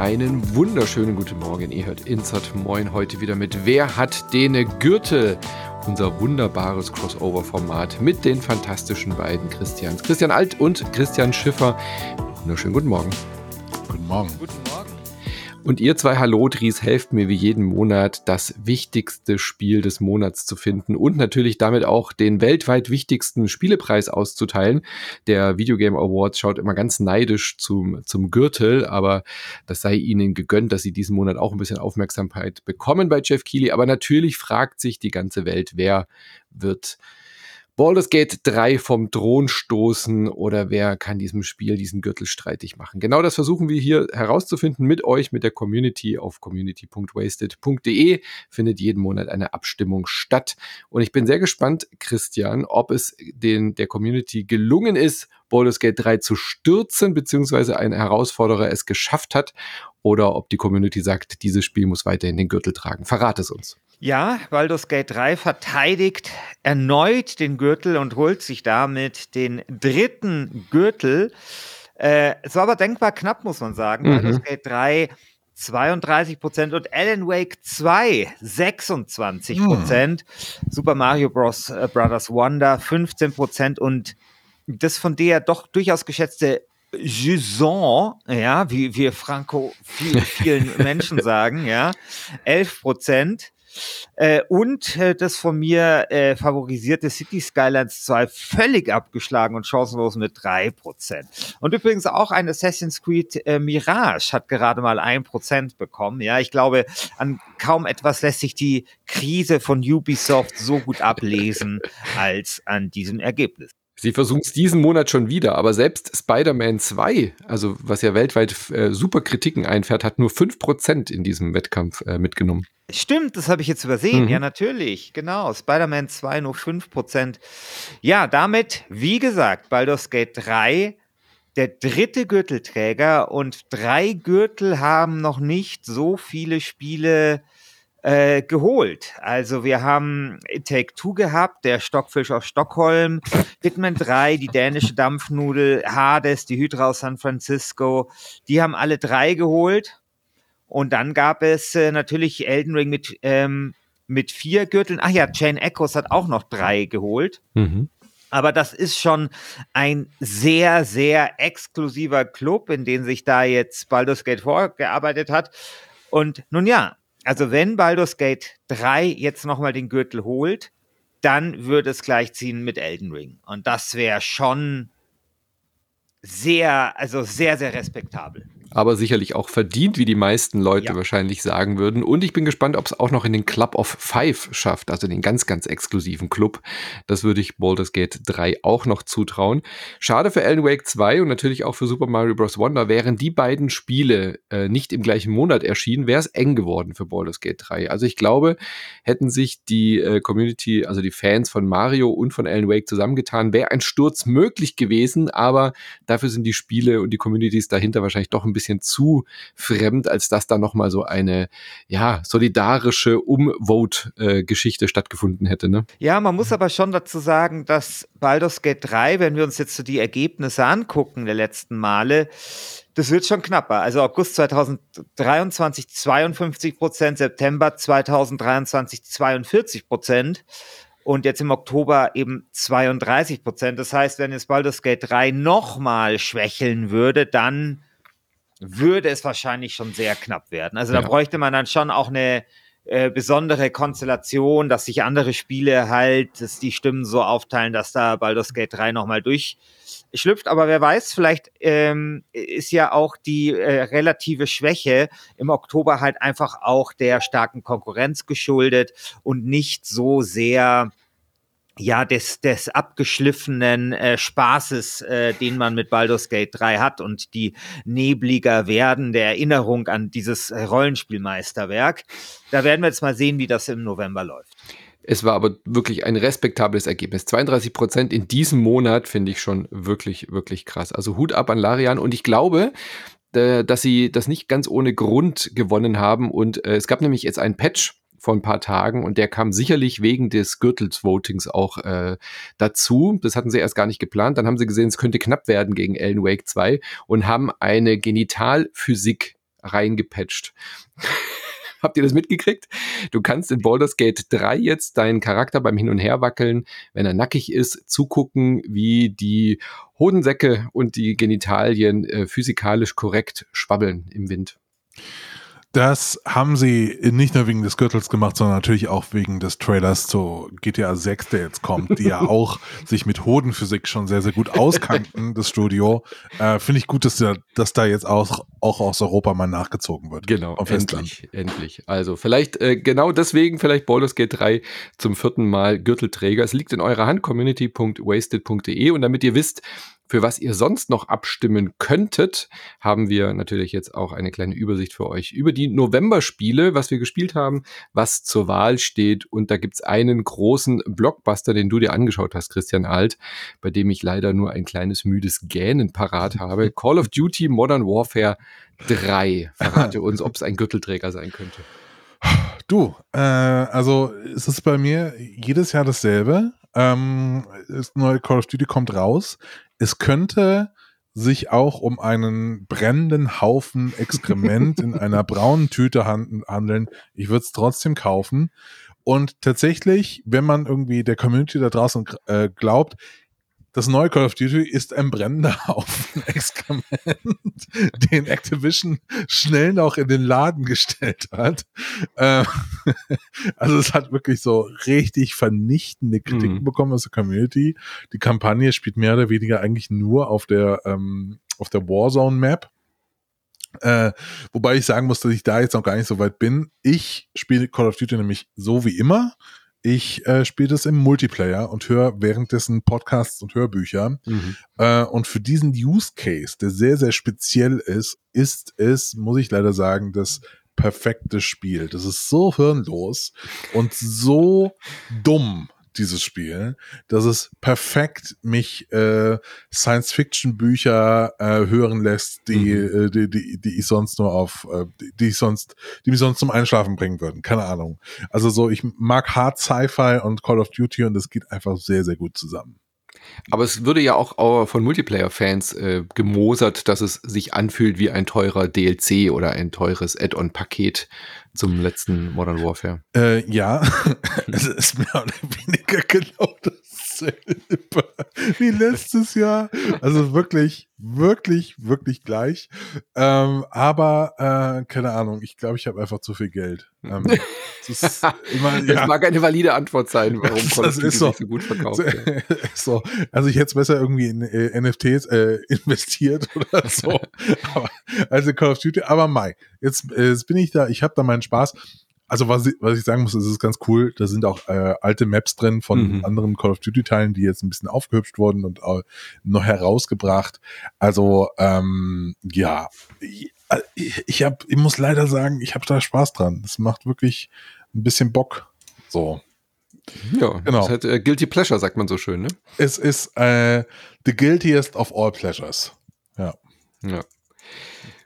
Einen wunderschönen guten Morgen. Ihr hört Insert Moin heute wieder mit Wer hat den Gürtel? Unser wunderbares Crossover-Format mit den fantastischen beiden Christians. Christian Alt und Christian Schiffer. Wunderschönen guten Morgen. Guten Morgen. Guten Morgen. Und ihr zwei Hallodris helft mir wie jeden Monat, das wichtigste Spiel des Monats zu finden und natürlich damit auch den weltweit wichtigsten Spielepreis auszuteilen. Der Videogame Awards schaut immer ganz neidisch zum, zum Gürtel, aber das sei ihnen gegönnt, dass sie diesen Monat auch ein bisschen Aufmerksamkeit bekommen bei Jeff Keighley. Aber natürlich fragt sich die ganze Welt, wer wird Baldur's Gate 3 vom Thron stoßen oder wer kann diesem Spiel diesen Gürtel streitig machen? Genau das versuchen wir hier herauszufinden mit euch, mit der Community auf community.wasted.de findet jeden Monat eine Abstimmung statt. Und ich bin sehr gespannt, Christian, ob es den, der Community gelungen ist, Baldur's Gate 3 zu stürzen, beziehungsweise ein Herausforderer es geschafft hat, oder ob die Community sagt, dieses Spiel muss weiterhin den Gürtel tragen. Verrat es uns. Ja, Baldur's Gate 3 verteidigt erneut den Gürtel und holt sich damit den dritten Gürtel. Äh, es war aber denkbar knapp, muss man sagen. Mhm. Baldur's Gate 3 32 Prozent und Alan Wake 2 26 Prozent. Mhm. Super Mario Bros. Äh, Brothers Wonder 15 Prozent und das von der doch durchaus geschätzte Juson, ja, wie wir Franco vielen, vielen Menschen sagen, ja, 11 Prozent. Äh, und äh, das von mir äh, favorisierte City Skylines 2 völlig abgeschlagen und chancenlos mit 3%. Und übrigens auch ein Assassin's Creed äh, Mirage hat gerade mal 1% bekommen. Ja, ich glaube, an kaum etwas lässt sich die Krise von Ubisoft so gut ablesen als an diesem Ergebnis. Sie versuchen es diesen Monat schon wieder, aber selbst Spider-Man 2, also was ja weltweit äh, super Kritiken einfährt, hat nur 5% in diesem Wettkampf äh, mitgenommen. Stimmt, das habe ich jetzt übersehen. Mhm. Ja, natürlich. Genau. Spider-Man 2 nur 5%. Ja, damit, wie gesagt, Baldur's Gate 3 der dritte Gürtelträger und drei Gürtel haben noch nicht so viele Spiele äh, geholt. Also wir haben Take Two gehabt, der Stockfisch aus Stockholm, Hitman 3, die dänische Dampfnudel, Hades, die Hydra aus San Francisco. Die haben alle drei geholt. Und dann gab es äh, natürlich Elden Ring mit, ähm, mit vier Gürteln. Ach ja, Chain Echoes hat auch noch drei geholt. Mhm. Aber das ist schon ein sehr, sehr exklusiver Club, in den sich da jetzt Baldur's Gate vorgearbeitet hat. Und nun ja, also wenn Baldur's Gate 3 jetzt nochmal den Gürtel holt, dann würde es gleichziehen mit Elden Ring. Und das wäre schon sehr, also sehr, sehr respektabel aber sicherlich auch verdient, wie die meisten Leute ja. wahrscheinlich sagen würden. Und ich bin gespannt, ob es auch noch in den Club of Five schafft, also den ganz, ganz exklusiven Club. Das würde ich Baldur's Gate 3 auch noch zutrauen. Schade für Alan Wake 2 und natürlich auch für Super Mario Bros. Wonder. Wären die beiden Spiele äh, nicht im gleichen Monat erschienen, wäre es eng geworden für Baldur's Gate 3. Also ich glaube, hätten sich die äh, Community, also die Fans von Mario und von Alan Wake zusammengetan, wäre ein Sturz möglich gewesen, aber dafür sind die Spiele und die Communities dahinter wahrscheinlich doch ein bisschen bisschen zu fremd, als dass da nochmal so eine, ja, solidarische Umvote-Geschichte stattgefunden hätte, ne? Ja, man muss aber schon dazu sagen, dass Baldur's Gate 3, wenn wir uns jetzt so die Ergebnisse angucken der letzten Male, das wird schon knapper. Also August 2023 52 Prozent, September 2023 42 Prozent und jetzt im Oktober eben 32 Prozent. Das heißt, wenn jetzt Baldur's Gate 3 nochmal schwächeln würde, dann würde es wahrscheinlich schon sehr knapp werden. Also da ja. bräuchte man dann schon auch eine äh, besondere Konstellation, dass sich andere Spiele halt, dass die Stimmen so aufteilen, dass da Baldur's Gate 3 nochmal durchschlüpft. Aber wer weiß, vielleicht ähm, ist ja auch die äh, relative Schwäche im Oktober halt einfach auch der starken Konkurrenz geschuldet und nicht so sehr ja, des, des abgeschliffenen äh, Spaßes, äh, den man mit Baldur's Gate 3 hat und die nebliger werden der Erinnerung an dieses Rollenspielmeisterwerk. Da werden wir jetzt mal sehen, wie das im November läuft. Es war aber wirklich ein respektables Ergebnis. 32 Prozent in diesem Monat finde ich schon wirklich, wirklich krass. Also Hut ab an Larian und ich glaube, äh, dass sie das nicht ganz ohne Grund gewonnen haben und äh, es gab nämlich jetzt einen Patch vor ein paar Tagen und der kam sicherlich wegen des Gürtels-Votings auch äh, dazu. Das hatten sie erst gar nicht geplant. Dann haben sie gesehen, es könnte knapp werden gegen Alan Wake 2 und haben eine Genitalphysik reingepatcht. Habt ihr das mitgekriegt? Du kannst in Baldur's Gate 3 jetzt deinen Charakter beim Hin- und Herwackeln, wenn er nackig ist, zugucken, wie die Hodensäcke und die Genitalien äh, physikalisch korrekt schwabbeln im Wind. Das haben sie nicht nur wegen des Gürtels gemacht, sondern natürlich auch wegen des Trailers zu GTA 6, der jetzt kommt, die ja auch sich mit Hodenphysik schon sehr, sehr gut auskannten, das Studio. Äh, Finde ich gut, dass, der, dass da jetzt auch, auch aus Europa mal nachgezogen wird. Genau, endlich, endlich. Also vielleicht äh, genau deswegen, vielleicht Baldur's Gate 3 zum vierten Mal Gürtelträger. Es liegt in eurer Hand, community.wasted.de und damit ihr wisst, für was ihr sonst noch abstimmen könntet, haben wir natürlich jetzt auch eine kleine Übersicht für euch über die November-Spiele, was wir gespielt haben, was zur Wahl steht. Und da gibt's einen großen Blockbuster, den du dir angeschaut hast, Christian Alt, bei dem ich leider nur ein kleines müdes Gähnen parat habe. Call of Duty Modern Warfare 3. Verrate uns, ob es ein Gürtelträger sein könnte. Du, äh, also es ist bei mir jedes Jahr dasselbe. Ähm, das neue Call of Duty kommt raus es könnte sich auch um einen brennenden Haufen Exkrement in einer braunen Tüte handeln. Ich würde es trotzdem kaufen. Und tatsächlich, wenn man irgendwie der Community da draußen äh, glaubt, das neue Call of Duty ist ein brennender Haufen Exkrement, den Activision schnell noch in den Laden gestellt hat. Ähm, also es hat wirklich so richtig vernichtende Kritik mhm. bekommen aus der Community. Die Kampagne spielt mehr oder weniger eigentlich nur auf der, ähm, auf der Warzone Map. Äh, wobei ich sagen muss, dass ich da jetzt noch gar nicht so weit bin. Ich spiele Call of Duty nämlich so wie immer. Ich äh, spiele das im Multiplayer und höre währenddessen Podcasts und Hörbücher. Mhm. Äh, und für diesen Use Case, der sehr, sehr speziell ist, ist es, muss ich leider sagen, das perfekte Spiel. Das ist so hirnlos und so dumm, dieses Spiel, dass es perfekt mich äh, Science-Fiction-Bücher äh, hören lässt, die, mhm. äh, die, die, die ich sonst nur auf, äh, die, ich sonst, die mich sonst zum Einschlafen bringen würden. Keine Ahnung. Also so, ich mag Hard Sci-Fi und Call of Duty und das geht einfach sehr, sehr gut zusammen. Aber es würde ja auch von Multiplayer-Fans äh, gemosert, dass es sich anfühlt wie ein teurer DLC oder ein teures Add-on-Paket zum letzten Modern Warfare. Äh, ja, es ist mehr oder weniger genau dasselbe wie letztes Jahr. Also wirklich, wirklich, wirklich gleich. Ähm, aber äh, keine Ahnung, ich glaube, ich habe einfach zu viel Geld. Ähm, das, immer, ja. das, mag eine valide Antwort sein, warum das ist so, so gut verkauft. So, also ich hätte es besser irgendwie in äh, NFTs äh, investiert oder so. aber, also Call of Duty, aber Mai. Jetzt, äh, jetzt bin ich da, ich habe da meinen Spaß. Also was ich, was ich sagen muss, ist, es ist ganz cool. Da sind auch äh, alte Maps drin von mhm. anderen Call of Duty Teilen, die jetzt ein bisschen aufgehübscht wurden und äh, noch herausgebracht. Also ähm, ja, ich, ich habe, ich muss leider sagen, ich habe da Spaß dran. Das macht wirklich ein bisschen Bock. So. Ja, genau. Das halt äh, Guilty Pleasure, sagt man so schön, ne? Es ist äh, the guiltiest of all pleasures. Ja. Ja.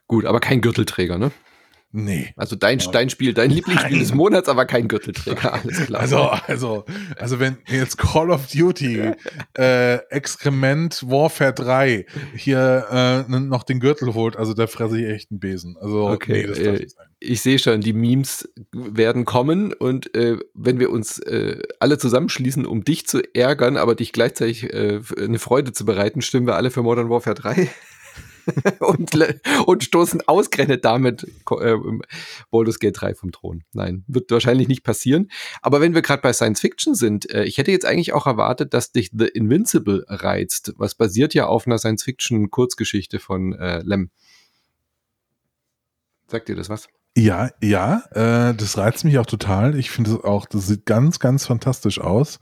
Gut, aber kein Gürtelträger, ne? Nee. Also dein, dein Spiel, dein Lieblingsspiel Nein. des Monats, aber kein Gürtelträger, alles klar. Also, also, also wenn jetzt Call of Duty, äh, Exkrement Warfare 3 hier äh, noch den Gürtel holt, also da fresse ich echt einen Besen. Also, okay, nee, äh, ich sehe schon, die Memes werden kommen und äh, wenn wir uns äh, alle zusammenschließen, um dich zu ärgern, aber dich gleichzeitig äh, eine Freude zu bereiten, stimmen wir alle für Modern Warfare 3. und, und stoßen ausgerechnet damit äh, Baldur's Gate 3 vom Thron. Nein, wird wahrscheinlich nicht passieren. Aber wenn wir gerade bei Science Fiction sind, äh, ich hätte jetzt eigentlich auch erwartet, dass dich The Invincible reizt, was basiert ja auf einer Science Fiction Kurzgeschichte von äh, Lem. Sagt dir das was? Ja, ja, äh, das reizt mich auch total. Ich finde es auch, das sieht ganz, ganz fantastisch aus.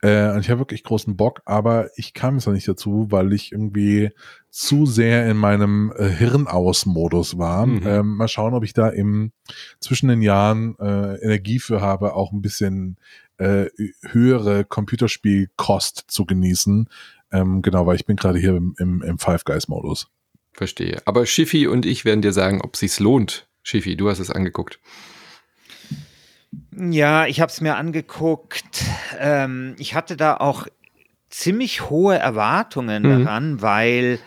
Äh, und ich habe wirklich großen Bock, aber ich kam jetzt noch nicht dazu, weil ich irgendwie zu sehr in meinem äh, Hirnaus-Modus war. Mhm. Ähm, mal schauen, ob ich da im zwischen den Jahren äh, Energie für habe, auch ein bisschen äh, höhere Computerspielkost zu genießen. Ähm, genau, weil ich bin gerade hier im, im, im Five Guys-Modus. Verstehe. Aber Schiffi und ich werden dir sagen, ob sich's lohnt, Schifi, du hast es angeguckt. Ja, ich habe es mir angeguckt. Ähm, ich hatte da auch ziemlich hohe Erwartungen mhm. daran, weil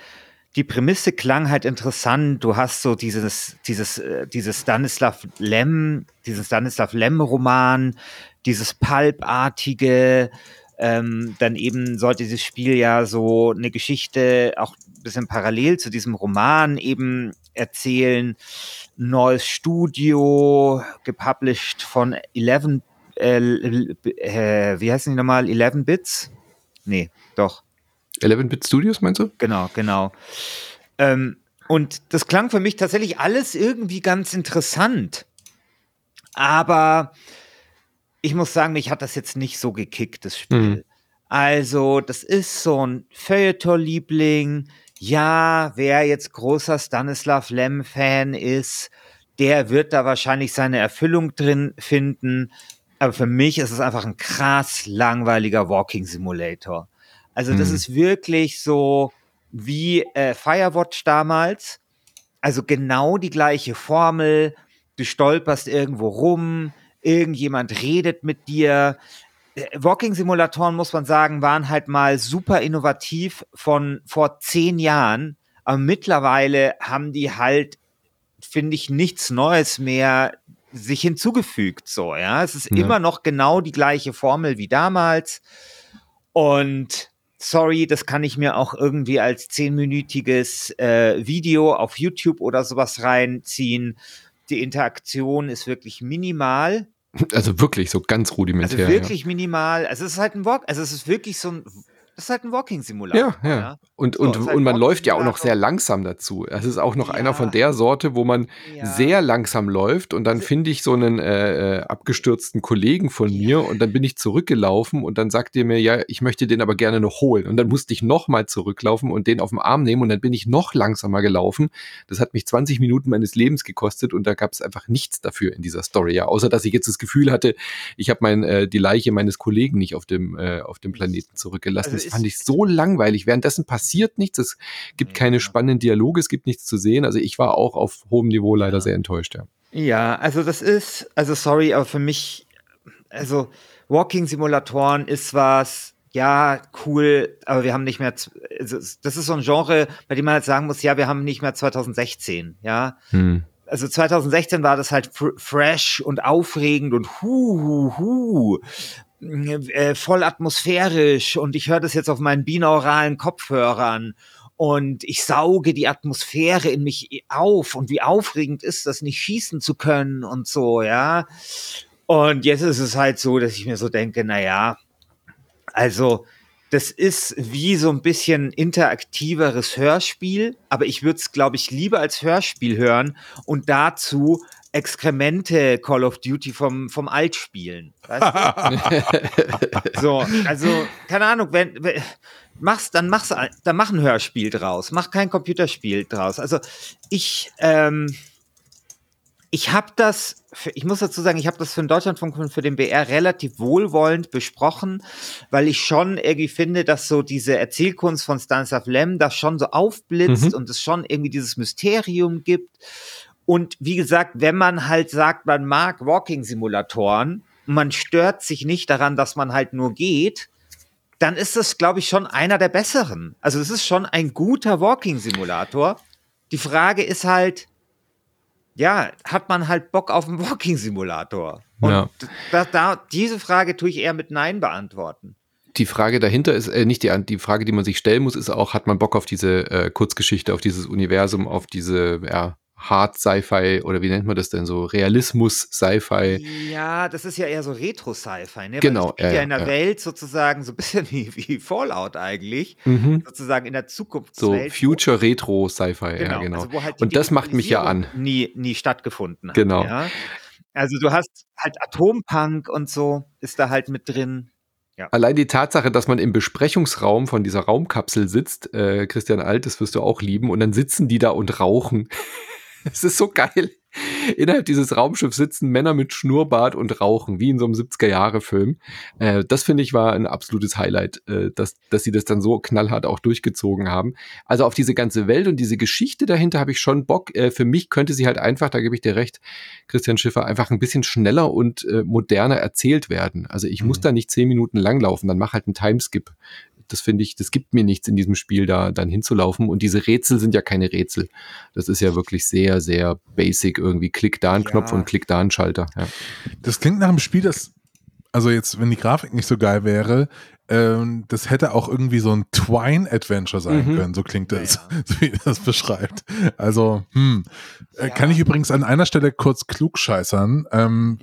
die Prämisse klang halt interessant. Du hast so dieses, dieses, äh, dieses Stanislav Lem, diesen Stanislav Lem-Roman, dieses Pulp-artige, ähm, dann eben sollte dieses Spiel ja so eine Geschichte auch ein bisschen parallel zu diesem Roman eben erzählen. Neues Studio, gepublished von 11, äh, äh, wie heißen die nochmal? 11 Bits? Nee, doch. 11-Bit Studios meinst du? Genau, genau. Ähm, und das klang für mich tatsächlich alles irgendwie ganz interessant. Aber ich muss sagen, mich hat das jetzt nicht so gekickt, das Spiel. Mhm. Also, das ist so ein Feuilleton-Liebling. Ja, wer jetzt großer Stanislav Lem-Fan ist, der wird da wahrscheinlich seine Erfüllung drin finden. Aber für mich ist es einfach ein krass langweiliger Walking Simulator. Also das mhm. ist wirklich so wie äh, Firewatch damals. Also genau die gleiche Formel. Du stolperst irgendwo rum, irgendjemand redet mit dir. Äh, Walking-Simulatoren, muss man sagen, waren halt mal super innovativ von vor zehn Jahren. Aber mittlerweile haben die halt, finde ich, nichts Neues mehr sich hinzugefügt. So, ja. Es ist ja. immer noch genau die gleiche Formel wie damals. Und sorry, das kann ich mir auch irgendwie als zehnminütiges äh, Video auf YouTube oder sowas reinziehen. Die Interaktion ist wirklich minimal. Also wirklich so ganz rudimentär. Also wirklich ja. minimal. Also es ist halt ein Walk, also es ist wirklich so ein das ist halt ein Walking-Simulator. Ja, ja. ja. Und, so, und, halt und man läuft ja auch noch sehr langsam dazu. Es ist auch noch ja. einer von der Sorte, wo man ja. sehr langsam läuft und dann finde ich so einen äh, äh, abgestürzten Kollegen von mir und dann bin ich zurückgelaufen und dann sagt er mir, ja, ich möchte den aber gerne noch holen. Und dann musste ich nochmal zurücklaufen und den auf den Arm nehmen und dann bin ich noch langsamer gelaufen. Das hat mich 20 Minuten meines Lebens gekostet und da gab es einfach nichts dafür in dieser Story, ja. Außer dass ich jetzt das Gefühl hatte, ich habe mein, äh, die Leiche meines Kollegen nicht auf dem, äh, auf dem Planeten zurückgelassen. Also fand ich so langweilig. Währenddessen passiert nichts, es gibt keine spannenden Dialoge, es gibt nichts zu sehen. Also ich war auch auf hohem Niveau leider ja. sehr enttäuscht, ja. Ja, also das ist, also sorry, aber für mich, also Walking-Simulatoren ist was, ja, cool, aber wir haben nicht mehr, also das ist so ein Genre, bei dem man halt sagen muss, ja, wir haben nicht mehr 2016, ja. Hm also 2016 war das halt fr fresh und aufregend und hu, hu, hu äh, voll atmosphärisch und ich höre das jetzt auf meinen binauralen Kopfhörern und ich sauge die Atmosphäre in mich auf und wie aufregend ist das, nicht schießen zu können und so, ja. Und jetzt ist es halt so, dass ich mir so denke, na ja, also das ist wie so ein bisschen interaktiveres Hörspiel, aber ich würde es, glaube ich, lieber als Hörspiel hören und dazu Exkremente Call of Duty vom, vom Alt spielen. Weißt du? so, also, keine Ahnung, wenn, wenn machst, dann machst dann mach ein Hörspiel draus, mach kein Computerspiel draus. Also ich, ähm, ich habe das, für, ich muss dazu sagen, ich habe das für den Deutschlandfunk und für den BR relativ wohlwollend besprochen, weil ich schon irgendwie finde, dass so diese Erzählkunst von Stanislav Lem das schon so aufblitzt mhm. und es schon irgendwie dieses Mysterium gibt. Und wie gesagt, wenn man halt sagt, man mag Walking-Simulatoren, man stört sich nicht daran, dass man halt nur geht, dann ist das, glaube ich, schon einer der besseren. Also es ist schon ein guter Walking-Simulator. Die Frage ist halt, ja, hat man halt Bock auf einen Walking-Simulator? Und ja. da, da, diese Frage tue ich eher mit Nein beantworten. Die Frage dahinter ist, äh, nicht die, die Frage, die man sich stellen muss, ist auch, hat man Bock auf diese äh, Kurzgeschichte, auf dieses Universum, auf diese, ja, Hard Sci-Fi oder wie nennt man das denn so? Realismus Sci-Fi. Ja, das ist ja eher so Retro Sci-Fi, ne? Genau. Weil ja, ja in der ja. Welt sozusagen so ein bisschen wie, wie Fallout eigentlich, mhm. sozusagen in der Zukunftswelt. So Future Retro Sci-Fi, genau. ja, genau. Also halt Und das macht mich ja an. Nie, nie stattgefunden hat. Genau. Ja? Also du hast halt Atompunk und so ist da halt mit drin. Ja. Allein die Tatsache, dass man im Besprechungsraum von dieser Raumkapsel sitzt, äh, Christian Alt, das wirst du auch lieben, und dann sitzen die da und rauchen. Es ist so geil. Innerhalb dieses Raumschiffs sitzen Männer mit Schnurrbart und rauchen, wie in so einem 70er-Jahre-Film. Äh, das finde ich war ein absolutes Highlight, äh, dass, dass sie das dann so knallhart auch durchgezogen haben. Also auf diese ganze Welt und diese Geschichte dahinter habe ich schon Bock. Äh, für mich könnte sie halt einfach, da gebe ich dir recht, Christian Schiffer, einfach ein bisschen schneller und äh, moderner erzählt werden. Also ich mhm. muss da nicht zehn Minuten langlaufen, dann mach halt einen Timeskip Das finde ich, das gibt mir nichts in diesem Spiel, da dann hinzulaufen. Und diese Rätsel sind ja keine Rätsel. Das ist ja wirklich sehr, sehr basic irgendwie. Klick da ein ja. Knopf und klick da ein Schalter. Ja. Das klingt nach einem Spiel, das, also jetzt, wenn die Grafik nicht so geil wäre, ähm, das hätte auch irgendwie so ein Twine-Adventure sein mhm. können, so klingt das, ja, ja. so wie das beschreibt. Also, hm. Äh, ja. Kann ich übrigens an einer Stelle kurz klugscheißern. Ähm,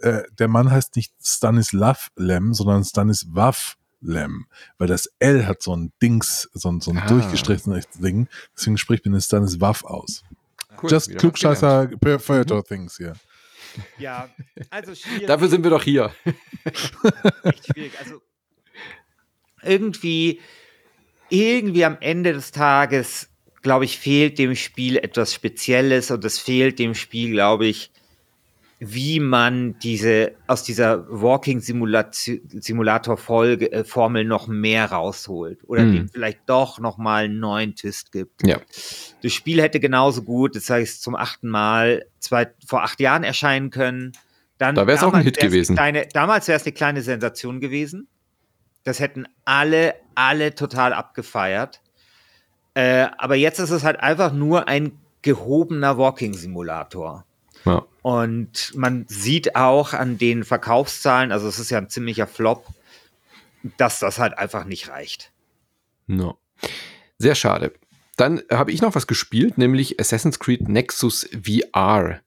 äh, der Mann heißt nicht Stanislav Lem, sondern Stanislav Lem, weil das L hat so ein Dings, so ein, so ein ah. durchgestrichenes Ding, deswegen spricht man Stanislav aus. Cool, Just Klugscheißer Feuertor mhm. Things hier. Ja, also schwierig. Dafür sind wir doch hier. Echt schwierig. Also irgendwie, irgendwie am Ende des Tages, glaube ich, fehlt dem Spiel etwas Spezielles und es fehlt dem Spiel, glaube ich, wie man diese aus dieser Walking Simulator Folge äh, Formel noch mehr rausholt oder mm. dem vielleicht doch noch mal einen neuen Twist gibt. Ja. Das Spiel hätte genauso gut, das heißt zum achten Mal zwei, vor acht Jahren erscheinen können. Dann da wäre es auch ein Hit gewesen. Kleine, damals wäre es eine kleine Sensation gewesen. Das hätten alle, alle total abgefeiert. Äh, aber jetzt ist es halt einfach nur ein gehobener Walking-Simulator. Ja. Und man sieht auch an den Verkaufszahlen, also es ist ja ein ziemlicher Flop, dass das halt einfach nicht reicht. No. Sehr schade. Dann habe ich noch was gespielt, nämlich Assassin's Creed Nexus VR.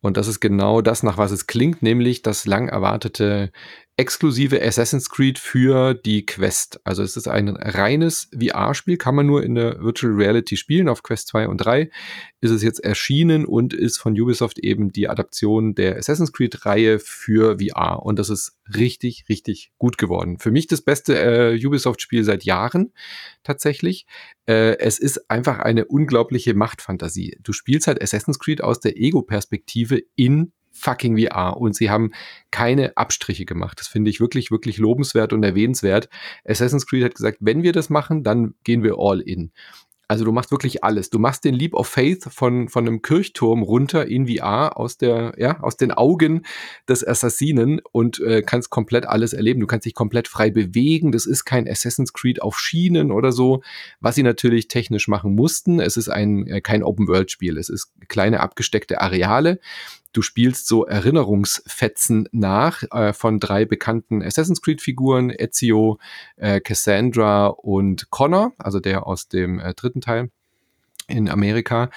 Und das ist genau das, nach was es klingt, nämlich das lang erwartete exklusive Assassin's Creed für die Quest. Also es ist ein reines VR-Spiel, kann man nur in der Virtual Reality spielen. Auf Quest 2 und 3 ist es jetzt erschienen und ist von Ubisoft eben die Adaption der Assassin's Creed-Reihe für VR. Und das ist richtig, richtig gut geworden. Für mich das beste äh, Ubisoft-Spiel seit Jahren tatsächlich. Äh, es ist einfach eine unglaubliche Machtfantasie. Du spielst halt Assassin's Creed aus der Ego-Perspektive in fucking VR und sie haben keine Abstriche gemacht. Das finde ich wirklich, wirklich lobenswert und erwähnenswert. Assassin's Creed hat gesagt, wenn wir das machen, dann gehen wir all in. Also du machst wirklich alles. Du machst den Leap of Faith von, von einem Kirchturm runter in VR aus der, ja, aus den Augen des Assassinen und äh, kannst komplett alles erleben. Du kannst dich komplett frei bewegen. Das ist kein Assassin's Creed auf Schienen oder so, was sie natürlich technisch machen mussten. Es ist ein, äh, kein Open-World-Spiel. Es ist kleine abgesteckte Areale. Du spielst so Erinnerungsfetzen nach äh, von drei bekannten Assassin's Creed-Figuren, Ezio, äh, Cassandra und Connor, also der aus dem äh, dritten Teil in Amerika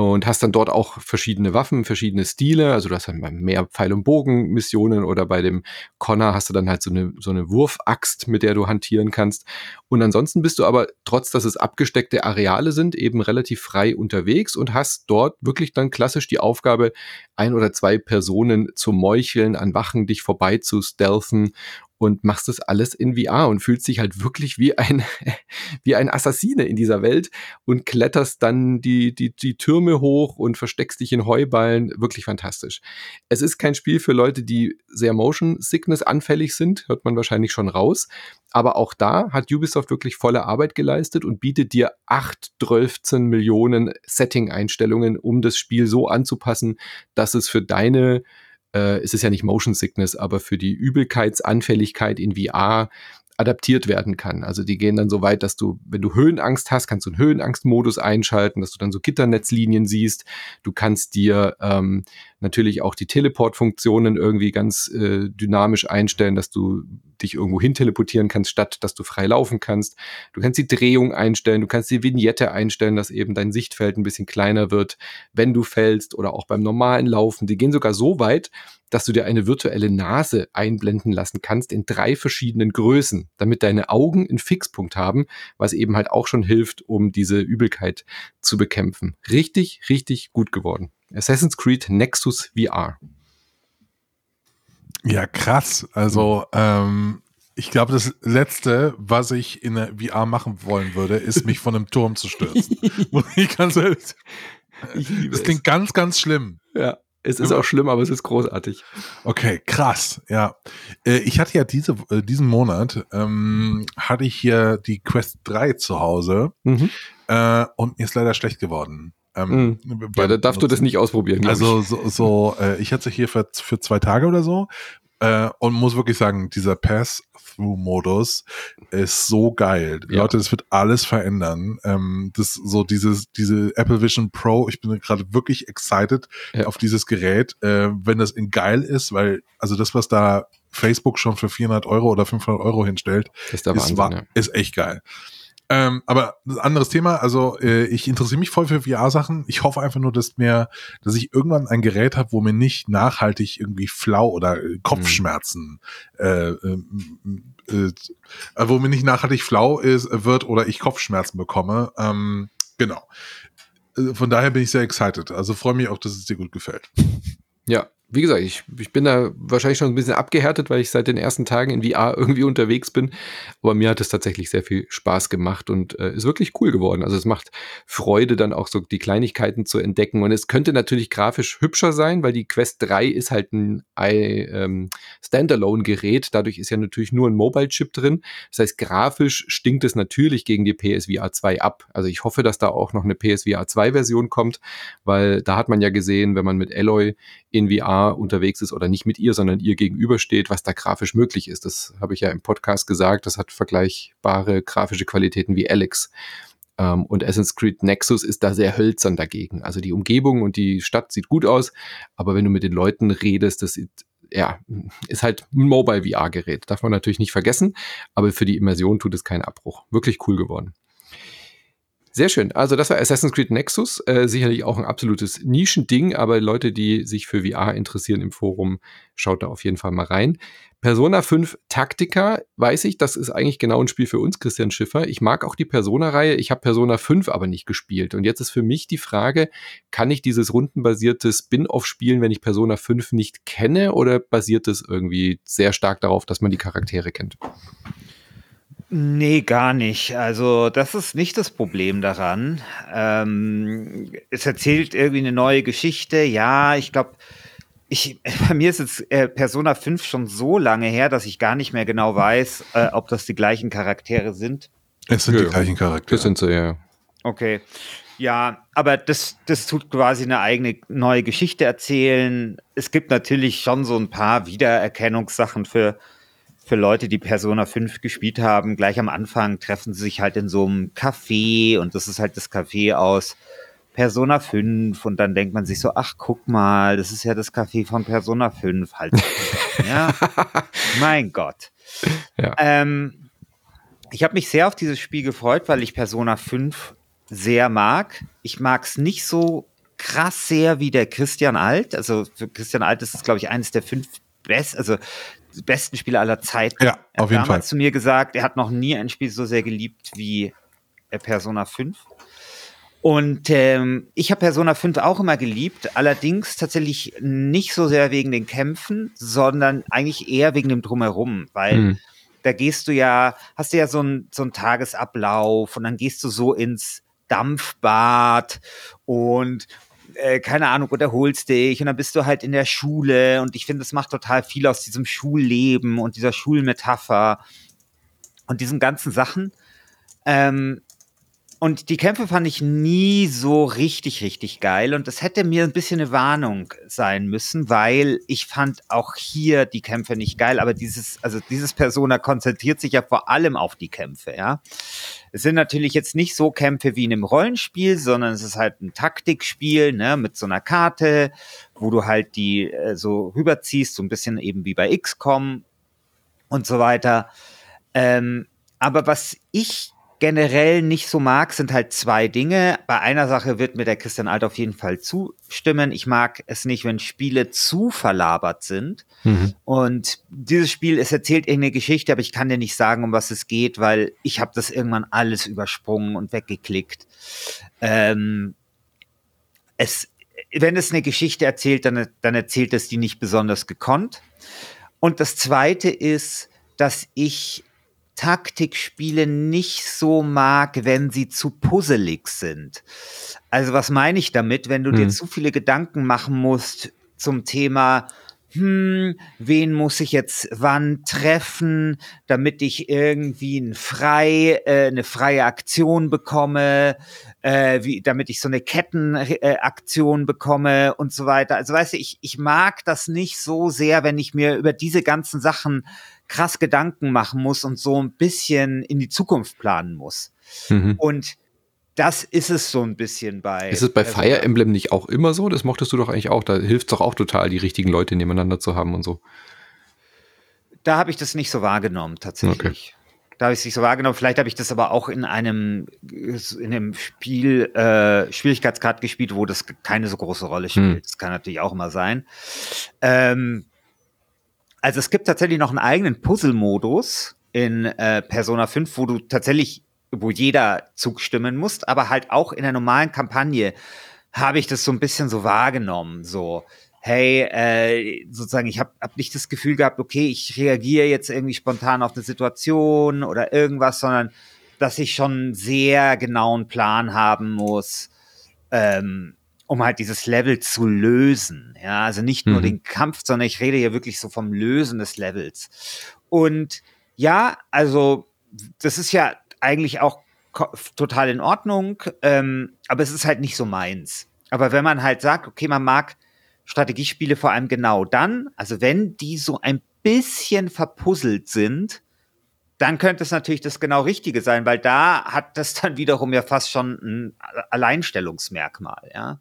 und hast dann dort auch verschiedene Waffen, verschiedene Stile. Also du hast dann mehr Pfeil- und Bogen-Missionen oder bei dem Connor hast du dann halt so eine, so eine Wurfaxt, mit der du hantieren kannst. Und ansonsten bist du aber, trotz dass es abgesteckte Areale sind, eben relativ frei unterwegs und hast dort wirklich dann klassisch die Aufgabe, ein oder zwei Personen zu meucheln, an Wachen dich vorbei zu stealthen und machst das alles in VR und fühlst dich halt wirklich wie ein, wie ein Assassine in dieser Welt und kletterst dann die, die, die Türme hoch und versteckst dich in Heuballen. Wirklich fantastisch. Es ist kein Spiel für Leute, die sehr Motion Sickness anfällig sind, hört man wahrscheinlich schon raus. Aber auch da hat Ubisoft wirklich volle Arbeit geleistet und bietet dir 8, 12 Millionen Setting-Einstellungen, um das Spiel so anzupassen, dass es für deine äh, es ist ja nicht Motion Sickness, aber für die Übelkeitsanfälligkeit in VR adaptiert werden kann. Also die gehen dann so weit, dass du, wenn du Höhenangst hast, kannst du einen Höhenangstmodus einschalten, dass du dann so Gitternetzlinien siehst. Du kannst dir ähm, natürlich auch die Teleportfunktionen irgendwie ganz äh, dynamisch einstellen, dass du dich irgendwo hin teleportieren kannst, statt dass du frei laufen kannst. Du kannst die Drehung einstellen, du kannst die Vignette einstellen, dass eben dein Sichtfeld ein bisschen kleiner wird, wenn du fällst oder auch beim normalen Laufen. Die gehen sogar so weit, dass du dir eine virtuelle Nase einblenden lassen kannst in drei verschiedenen Größen, damit deine Augen einen Fixpunkt haben, was eben halt auch schon hilft, um diese Übelkeit zu bekämpfen. Richtig, richtig gut geworden. Assassin's Creed Nexus VR. Ja, krass. Also, ähm, ich glaube, das Letzte, was ich in der VR machen wollen würde, ist, mich von einem Turm zu stürzen. ich ganz ehrlich. Das klingt ganz, ganz schlimm. Ja. Es ist auch schlimm, aber es ist großartig. Okay, krass, ja. Äh, ich hatte ja diese, äh, diesen Monat, ähm, hatte ich hier die Quest 3 zu Hause mhm. äh, und mir ist leider schlecht geworden. Ähm, mhm. Ja, da darfst du das nicht ausprobieren. Also so, so äh, ich hatte hier für, für zwei Tage oder so äh, und muss wirklich sagen, dieser Pass-Through-Modus ist so geil. Ja. Leute, das wird alles verändern. Ähm, das so dieses diese Apple Vision Pro. Ich bin gerade wirklich excited ja. auf dieses Gerät, äh, wenn das in geil ist, weil also das was da Facebook schon für 400 Euro oder 500 Euro hinstellt, ist, ist, war, ja. ist echt geil. Ähm, aber anderes Thema, also äh, ich interessiere mich voll für VR-Sachen. Ich hoffe einfach nur, dass mir, dass ich irgendwann ein Gerät habe, wo mir nicht nachhaltig irgendwie Flau oder äh, Kopfschmerzen, mhm. äh, äh, äh, wo mir nicht nachhaltig flau ist, wird oder ich Kopfschmerzen bekomme. Ähm, genau. Äh, von daher bin ich sehr excited. Also freue mich auch, dass es dir gut gefällt. Ja, wie gesagt, ich, ich bin da wahrscheinlich schon ein bisschen abgehärtet, weil ich seit den ersten Tagen in VR irgendwie unterwegs bin. Aber mir hat es tatsächlich sehr viel Spaß gemacht und äh, ist wirklich cool geworden. Also es macht Freude, dann auch so die Kleinigkeiten zu entdecken. Und es könnte natürlich grafisch hübscher sein, weil die Quest 3 ist halt ein ähm, Standalone-Gerät. Dadurch ist ja natürlich nur ein Mobile-Chip drin. Das heißt, grafisch stinkt es natürlich gegen die PSVR 2 ab. Also ich hoffe, dass da auch noch eine PSVR 2-Version kommt, weil da hat man ja gesehen, wenn man mit Alloy in VR unterwegs ist oder nicht mit ihr, sondern ihr gegenübersteht, was da grafisch möglich ist. Das habe ich ja im Podcast gesagt. Das hat vergleichbare grafische Qualitäten wie Alex. Ähm, und Assassin's Creed Nexus ist da sehr hölzern dagegen. Also die Umgebung und die Stadt sieht gut aus, aber wenn du mit den Leuten redest, das sieht ja, ist halt ein Mobile VR-Gerät. Darf man natürlich nicht vergessen, aber für die Immersion tut es keinen Abbruch. Wirklich cool geworden. Sehr schön. Also das war Assassin's Creed Nexus. Äh, sicherlich auch ein absolutes Nischending, aber Leute, die sich für VR interessieren im Forum, schaut da auf jeden Fall mal rein. Persona 5 Taktika, weiß ich, das ist eigentlich genau ein Spiel für uns, Christian Schiffer. Ich mag auch die Persona-Reihe. Ich habe Persona 5 aber nicht gespielt. Und jetzt ist für mich die Frage, kann ich dieses rundenbasierte Spin-off spielen, wenn ich Persona 5 nicht kenne? Oder basiert es irgendwie sehr stark darauf, dass man die Charaktere kennt? Nee, gar nicht. Also, das ist nicht das Problem daran. Ähm, es erzählt irgendwie eine neue Geschichte. Ja, ich glaube, ich, bei mir ist jetzt äh, Persona 5 schon so lange her, dass ich gar nicht mehr genau weiß, äh, ob das die gleichen Charaktere sind. Es sind ja, die gleichen Charaktere. Das sind sie, ja. Okay. Ja, aber das, das tut quasi eine eigene neue Geschichte erzählen. Es gibt natürlich schon so ein paar Wiedererkennungssachen für für Leute, die Persona 5 gespielt haben, gleich am Anfang treffen sie sich halt in so einem Café und das ist halt das Café aus Persona 5 und dann denkt man sich so, ach guck mal, das ist ja das Café von Persona 5 halt. ja, mein Gott. Ja. Ähm, ich habe mich sehr auf dieses Spiel gefreut, weil ich Persona 5 sehr mag. Ich mag es nicht so krass sehr wie der Christian Alt. Also für Christian Alt ist es, glaube ich, eines der fünf best, also besten Spiele aller Zeiten. Ja, er auf jeden Fall. zu mir gesagt, er hat noch nie ein Spiel so sehr geliebt wie äh, Persona 5. Und ähm, ich habe Persona 5 auch immer geliebt, allerdings tatsächlich nicht so sehr wegen den Kämpfen, sondern eigentlich eher wegen dem Drumherum, weil mhm. da gehst du ja, hast du ja so einen so einen Tagesablauf und dann gehst du so ins Dampfbad und äh, keine Ahnung, und erholst dich und dann bist du halt in der Schule und ich finde, es macht total viel aus diesem Schulleben und dieser Schulmetapher und diesen ganzen Sachen. Ähm, und die Kämpfe fand ich nie so richtig, richtig geil. Und das hätte mir ein bisschen eine Warnung sein müssen, weil ich fand auch hier die Kämpfe nicht geil. Aber dieses, also dieses Persona konzentriert sich ja vor allem auf die Kämpfe, ja. Es sind natürlich jetzt nicht so Kämpfe wie in einem Rollenspiel, sondern es ist halt ein Taktikspiel, ne, mit so einer Karte, wo du halt die äh, so rüberziehst, so ein bisschen eben wie bei XCOM und so weiter. Ähm, aber was ich generell nicht so mag, sind halt zwei Dinge. Bei einer Sache wird mir der Christian Alt auf jeden Fall zustimmen. Ich mag es nicht, wenn Spiele zu verlabert sind. Mhm. Und dieses Spiel, es erzählt irgendeine Geschichte, aber ich kann dir nicht sagen, um was es geht, weil ich habe das irgendwann alles übersprungen und weggeklickt. Ähm, es, wenn es eine Geschichte erzählt, dann, dann erzählt es die nicht besonders gekonnt. Und das Zweite ist, dass ich Taktikspiele nicht so mag, wenn sie zu puzzelig sind. Also was meine ich damit, wenn du hm. dir zu viele Gedanken machen musst zum Thema, hm, wen muss ich jetzt wann treffen, damit ich irgendwie ein frei, äh, eine freie Aktion bekomme, äh, wie, damit ich so eine Kettenaktion äh, bekomme und so weiter. Also weißt du, ich, ich mag das nicht so sehr, wenn ich mir über diese ganzen Sachen krass Gedanken machen muss und so ein bisschen in die Zukunft planen muss. Mhm. Und das ist es so ein bisschen bei. Ist es bei Fire Emblem nicht auch immer so? Das mochtest du doch eigentlich auch. Da hilft es doch auch total, die richtigen Leute nebeneinander zu haben und so. Da habe ich das nicht so wahrgenommen, tatsächlich. Okay. Da habe ich es nicht so wahrgenommen. Vielleicht habe ich das aber auch in einem, in einem Spiel, äh, Schwierigkeitsgrad gespielt, wo das keine so große Rolle hm. spielt. Hm. Das kann natürlich auch immer sein. Ähm, also es gibt tatsächlich noch einen eigenen Puzzle-Modus in äh, Persona 5, wo du tatsächlich wo jeder zugstimmen muss, aber halt auch in der normalen Kampagne habe ich das so ein bisschen so wahrgenommen, so hey, äh, sozusagen, ich habe hab nicht das Gefühl gehabt, okay, ich reagiere jetzt irgendwie spontan auf eine Situation oder irgendwas, sondern dass ich schon sehr genauen Plan haben muss, ähm, um halt dieses Level zu lösen. Ja, also nicht nur mhm. den Kampf, sondern ich rede hier wirklich so vom Lösen des Levels. Und ja, also das ist ja eigentlich auch total in Ordnung, ähm, aber es ist halt nicht so meins. Aber wenn man halt sagt, okay, man mag Strategiespiele vor allem genau dann, also wenn die so ein bisschen verpuzzelt sind, dann könnte es natürlich das genau Richtige sein, weil da hat das dann wiederum ja fast schon ein Alleinstellungsmerkmal, ja.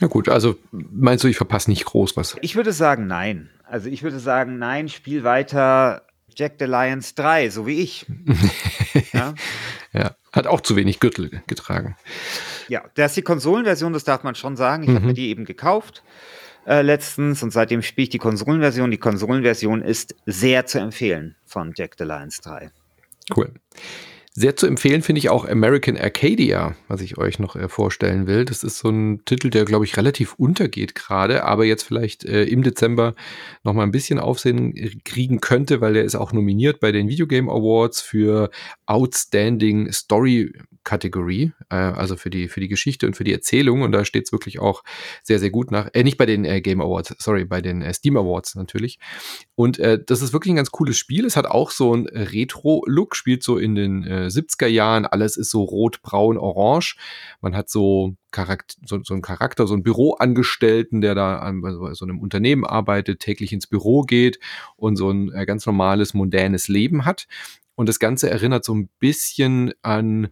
Ja gut, also meinst du, ich verpasse nicht groß was? Ich würde sagen, nein. Also ich würde sagen, nein, spiel weiter Jack the Lions 3, so wie ich. ja? ja, hat auch zu wenig Gürtel getragen. Ja, das ist die Konsolenversion, das darf man schon sagen. Ich mhm. habe mir die eben gekauft äh, letztens und seitdem spiele ich die Konsolenversion. Die Konsolenversion ist sehr zu empfehlen von Jack the Lions 3. Cool. Sehr zu empfehlen finde ich auch American Arcadia, was ich euch noch äh, vorstellen will. Das ist so ein Titel, der, glaube ich, relativ untergeht gerade, aber jetzt vielleicht äh, im Dezember noch mal ein bisschen Aufsehen kriegen könnte, weil der ist auch nominiert bei den Videogame Awards für Outstanding Story Kategorie, äh, also für die, für die Geschichte und für die Erzählung. Und da steht es wirklich auch sehr, sehr gut nach. Äh, nicht bei den äh, Game Awards, sorry, bei den äh, Steam Awards natürlich. Und das ist wirklich ein ganz cooles Spiel. Es hat auch so einen Retro-Look, spielt so in den äh, 70er Jahren. Alles ist so rot, braun, orange. Man hat so, Charakter, so, so einen Charakter, so einen Büroangestellten, der da an so einem Unternehmen arbeitet, täglich ins Büro geht und so ein äh, ganz normales, modernes Leben hat. Und das Ganze erinnert so ein bisschen an,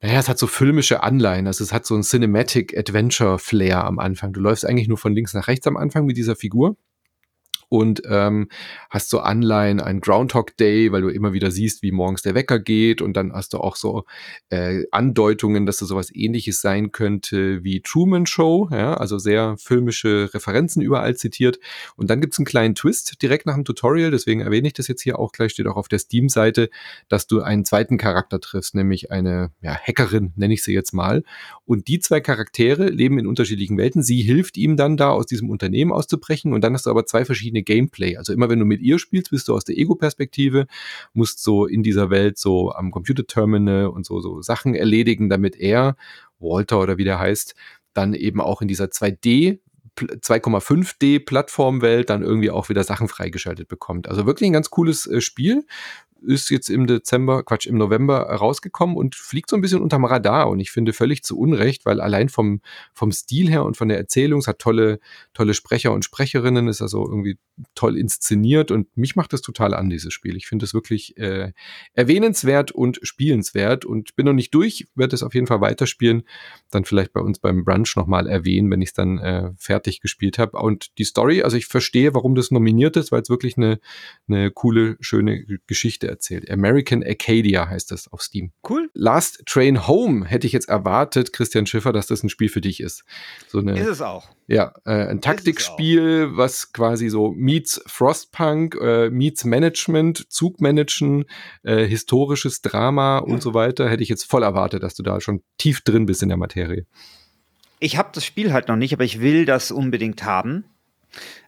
naja, es hat so filmische Anleihen. Also es hat so ein Cinematic Adventure Flair am Anfang. Du läufst eigentlich nur von links nach rechts am Anfang mit dieser Figur und ähm, hast so Anleihen an Groundhog Day, weil du immer wieder siehst, wie morgens der Wecker geht. Und dann hast du auch so äh, Andeutungen, dass das sowas ähnliches sein könnte wie Truman Show, ja, also sehr filmische Referenzen überall zitiert. Und dann gibt's einen kleinen Twist direkt nach dem Tutorial, deswegen erwähne ich das jetzt hier auch gleich, steht auch auf der Steam-Seite, dass du einen zweiten Charakter triffst, nämlich eine ja, Hackerin, nenne ich sie jetzt mal. Und die zwei Charaktere leben in unterschiedlichen Welten, sie hilft ihm dann da aus diesem Unternehmen auszubrechen. Und dann hast du aber zwei verschiedene Gameplay. Also immer wenn du mit ihr spielst, bist du aus der Ego-Perspektive, musst so in dieser Welt so am Computerterminal und so, so Sachen erledigen, damit er, Walter oder wie der heißt, dann eben auch in dieser 2D 2,5D Plattformwelt dann irgendwie auch wieder Sachen freigeschaltet bekommt. Also wirklich ein ganz cooles äh, Spiel ist jetzt im Dezember, Quatsch, im November rausgekommen und fliegt so ein bisschen unterm Radar und ich finde völlig zu Unrecht, weil allein vom, vom Stil her und von der Erzählung, es hat tolle, tolle Sprecher und Sprecherinnen, ist also irgendwie toll inszeniert und mich macht das total an, dieses Spiel. Ich finde es wirklich äh, erwähnenswert und spielenswert und bin noch nicht durch, werde es auf jeden Fall weiterspielen, dann vielleicht bei uns beim Brunch nochmal erwähnen, wenn ich es dann äh, fertig gespielt habe. Und die Story, also ich verstehe, warum das nominiert ist, weil es wirklich eine, eine coole, schöne Geschichte erzählt. American Arcadia heißt das auf Steam. Cool. Last Train Home hätte ich jetzt erwartet, Christian Schiffer, dass das ein Spiel für dich ist. So eine, ist es auch. Ja, äh, ein Taktikspiel, was quasi so meets Frostpunk, äh, meets Management, Zugmanagen, äh, historisches Drama und so weiter. Hätte ich jetzt voll erwartet, dass du da schon tief drin bist in der Materie. Ich habe das Spiel halt noch nicht, aber ich will das unbedingt haben.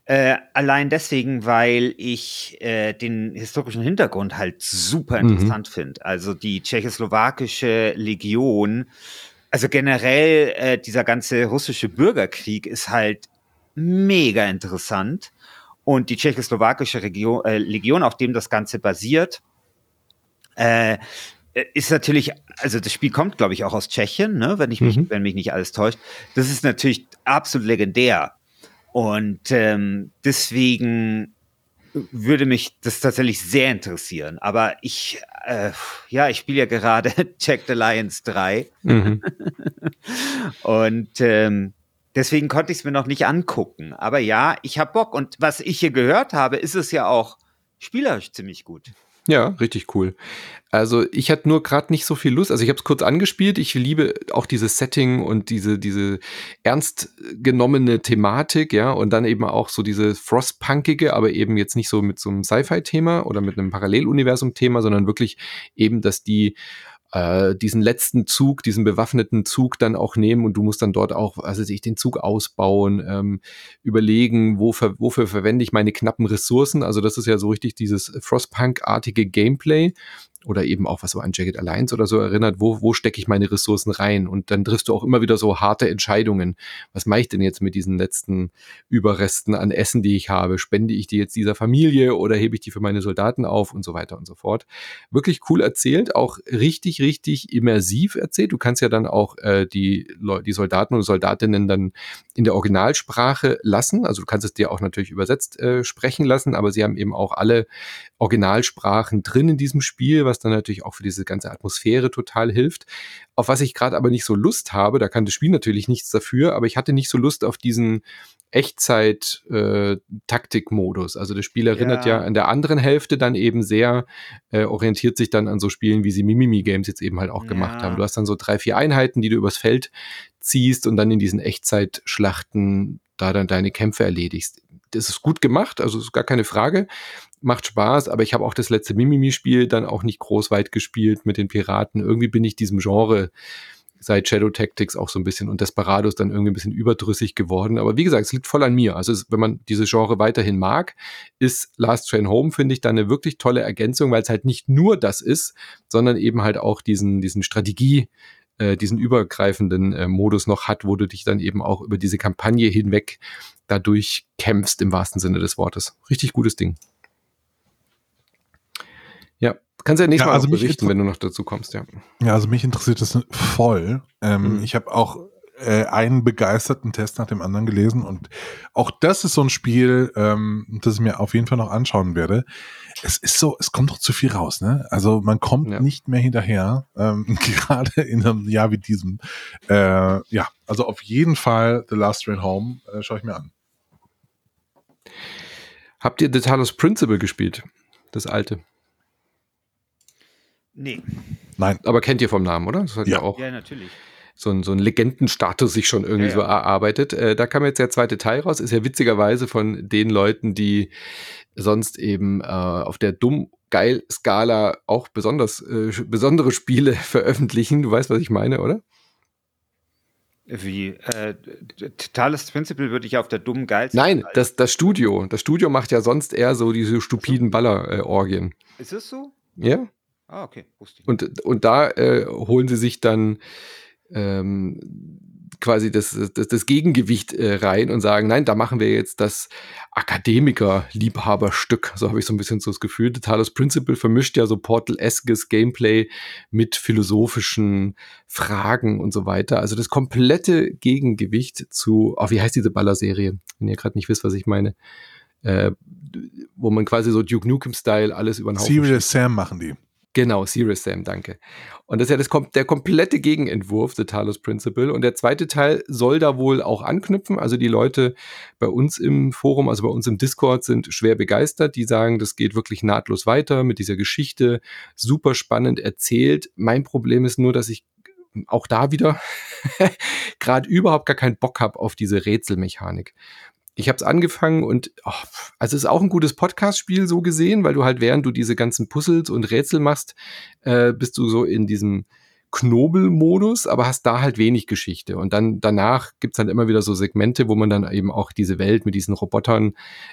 Äh, allein deswegen, weil ich äh, den historischen Hintergrund halt super mhm. interessant mhm. finde. Also die tschechoslowakische Legion, also generell äh, dieser ganze russische Bürgerkrieg ist halt mega interessant. und die tschechoslowakische Region, äh, Legion, auf dem das Ganze basiert, äh, ist natürlich, also das Spiel kommt, glaube ich, auch aus Tschechien, ne, wenn ich mich, mhm. wenn mich nicht alles täuscht. Das ist natürlich absolut legendär. Und ähm, deswegen würde mich das tatsächlich sehr interessieren. Aber ich, äh, ja, ich spiele ja gerade Check the Lions 3. Mhm. Und ähm, deswegen konnte ich es mir noch nicht angucken. Aber ja, ich habe Bock. Und was ich hier gehört habe, ist es ja auch spielerisch ziemlich gut. Ja, richtig cool. Also ich hatte nur gerade nicht so viel Lust. Also ich habe es kurz angespielt. Ich liebe auch dieses Setting und diese diese ernst genommene Thematik, ja, und dann eben auch so diese Frostpunkige, aber eben jetzt nicht so mit so einem Sci-Fi-Thema oder mit einem Paralleluniversum-Thema, sondern wirklich eben, dass die äh, diesen letzten Zug, diesen bewaffneten Zug dann auch nehmen und du musst dann dort auch, also sich den Zug ausbauen, ähm, überlegen, wofür, wofür verwende ich meine knappen Ressourcen. Also das ist ja so richtig dieses Frostpunk-artige Gameplay oder eben auch was so an Jagged Alliance oder so erinnert, wo, wo stecke ich meine Ressourcen rein? Und dann triffst du auch immer wieder so harte Entscheidungen. Was mache ich denn jetzt mit diesen letzten Überresten an Essen, die ich habe? Spende ich die jetzt dieser Familie oder hebe ich die für meine Soldaten auf und so weiter und so fort? Wirklich cool erzählt, auch richtig, richtig immersiv erzählt. Du kannst ja dann auch äh, die, die Soldaten und Soldatinnen dann in der Originalsprache lassen. Also du kannst es dir auch natürlich übersetzt äh, sprechen lassen, aber sie haben eben auch alle Originalsprachen drin in diesem Spiel, was dann natürlich auch für diese ganze Atmosphäre total hilft. Auf was ich gerade aber nicht so Lust habe, da kann das Spiel natürlich nichts dafür, aber ich hatte nicht so Lust auf diesen Echtzeit-Taktik-Modus. Äh, also das Spiel erinnert ja. ja. an der anderen Hälfte dann eben sehr, äh, orientiert sich dann an so Spielen, wie sie Mimimi-Games jetzt eben halt auch ja. gemacht haben. Du hast dann so drei, vier Einheiten, die du übers Feld ziehst und dann in diesen Echtzeitschlachten da dann deine Kämpfe erledigst. Das ist gut gemacht, also ist gar keine Frage. Macht Spaß, aber ich habe auch das letzte Mimimi-Spiel dann auch nicht groß weit gespielt mit den Piraten. Irgendwie bin ich diesem Genre seit Shadow Tactics auch so ein bisschen und Desperados dann irgendwie ein bisschen überdrüssig geworden. Aber wie gesagt, es liegt voll an mir. Also es, wenn man diese Genre weiterhin mag, ist Last Train Home, finde ich, dann eine wirklich tolle Ergänzung, weil es halt nicht nur das ist, sondern eben halt auch diesen, diesen Strategie, äh, diesen übergreifenden äh, Modus noch hat, wo du dich dann eben auch über diese Kampagne hinweg dadurch kämpfst im wahrsten Sinne des Wortes. Richtig gutes Ding. Ja, kannst ja nächstes ja, also Mal berichten, wenn du noch dazu kommst, ja. Ja, also mich interessiert das voll. Ähm, mhm. Ich habe auch äh, einen begeisterten Test nach dem anderen gelesen und auch das ist so ein Spiel, ähm, das ich mir auf jeden Fall noch anschauen werde. Es ist so, es kommt doch zu viel raus, ne? Also man kommt ja. nicht mehr hinterher, ähm, gerade in einem Jahr wie diesem. Äh, ja, also auf jeden Fall The Last Train Home äh, schaue ich mir an. Habt ihr The Talos Principle gespielt? Das alte? Nee. Nein. Aber kennt ihr vom Namen, oder? Das hat ja. ja auch. Ja, natürlich so ein, so ein Legendenstatus sich schon irgendwie ja, ja. so erarbeitet. Äh, da kam jetzt der zweite Teil raus, ist ja witzigerweise von den Leuten, die sonst eben äh, auf der dumm geil Skala auch besonders äh, besondere Spiele veröffentlichen. Du weißt, was ich meine, oder? Wie? Äh, Thales Principle würde ich auf der dummen geil. Nein, das, das Studio. Das Studio macht ja sonst eher so diese stupiden Baller-Orgien. Äh, ist es so? Ja. Ah, okay. Wusste ich. Und, und da äh, holen sie sich dann ähm, quasi das, das, das Gegengewicht äh, rein und sagen, nein, da machen wir jetzt das Akademiker-Liebhaberstück. So habe ich so ein bisschen so das Gefühl. The Talos Principle vermischt ja so Portal-eskes Gameplay mit philosophischen Fragen und so weiter. Also das komplette Gegengewicht zu, oh, wie heißt diese Baller-Serie? Wenn ihr gerade nicht wisst, was ich meine. Äh, wo man quasi so Duke Nukem-Style alles über den Haufen Serious Sam machen die. Genau, Serious Sam, danke. Und das ist ja das, der komplette Gegenentwurf, The Talos Principle. Und der zweite Teil soll da wohl auch anknüpfen. Also die Leute bei uns im Forum, also bei uns im Discord sind schwer begeistert. Die sagen, das geht wirklich nahtlos weiter mit dieser Geschichte. Super spannend erzählt. Mein Problem ist nur, dass ich auch da wieder gerade überhaupt gar keinen Bock habe auf diese Rätselmechanik ich habe es angefangen und oh, also es ist auch ein gutes Podcast-Spiel so gesehen, weil du halt während du diese ganzen Puzzles und Rätsel machst, äh, bist du so in diesem Knobelmodus, aber hast da halt wenig Geschichte. Und dann danach gibt's dann immer wieder so Segmente, wo man dann eben auch diese Welt mit diesen Robotern